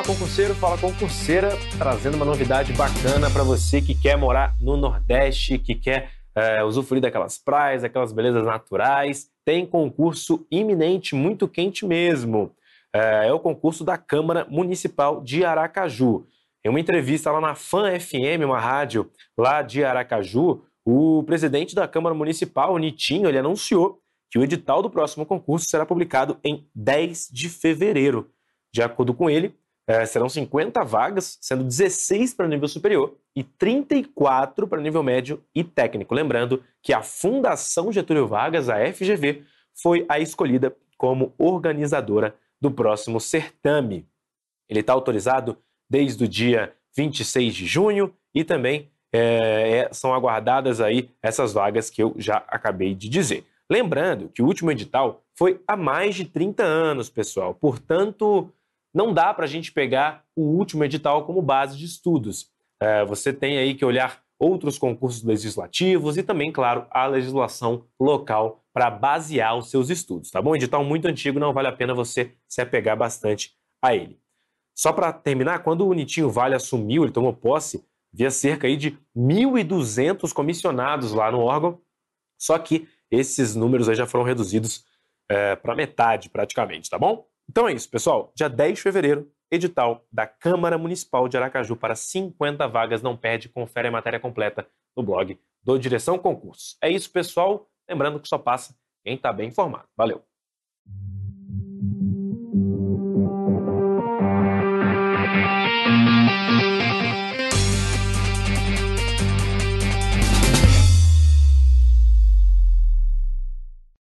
concurseiro, fala concurseira, trazendo uma novidade bacana para você que quer morar no Nordeste, que quer é, usufruir daquelas praias, daquelas belezas naturais. Tem concurso iminente, muito quente mesmo. É, é o concurso da Câmara Municipal de Aracaju. Em uma entrevista lá na FAN FM, uma rádio lá de Aracaju, o presidente da Câmara Municipal, Nitinho, ele anunciou que o edital do próximo concurso será publicado em 10 de fevereiro. De acordo com ele, é, serão 50 vagas, sendo 16 para nível superior e 34 para nível médio e técnico. Lembrando que a Fundação Getúlio Vargas, a FGV, foi a escolhida como organizadora do próximo certame. Ele está autorizado desde o dia 26 de junho e também é, é, são aguardadas aí essas vagas que eu já acabei de dizer. Lembrando que o último edital foi há mais de 30 anos, pessoal. Portanto, não dá para a gente pegar o último edital como base de estudos. É, você tem aí que olhar outros concursos legislativos e também, claro, a legislação local para basear os seus estudos, tá bom? Edital muito antigo, não vale a pena você se apegar bastante a ele. Só para terminar, quando o Nitinho Vale assumiu, ele tomou posse, havia cerca aí de 1.200 comissionados lá no órgão, só que esses números aí já foram reduzidos é, para metade praticamente, tá bom? Então é isso, pessoal. Dia 10 de fevereiro, edital da Câmara Municipal de Aracaju para 50 vagas. Não perde, confere a matéria completa no blog do Direção Concursos. É isso, pessoal. Lembrando que só passa quem está bem informado. Valeu!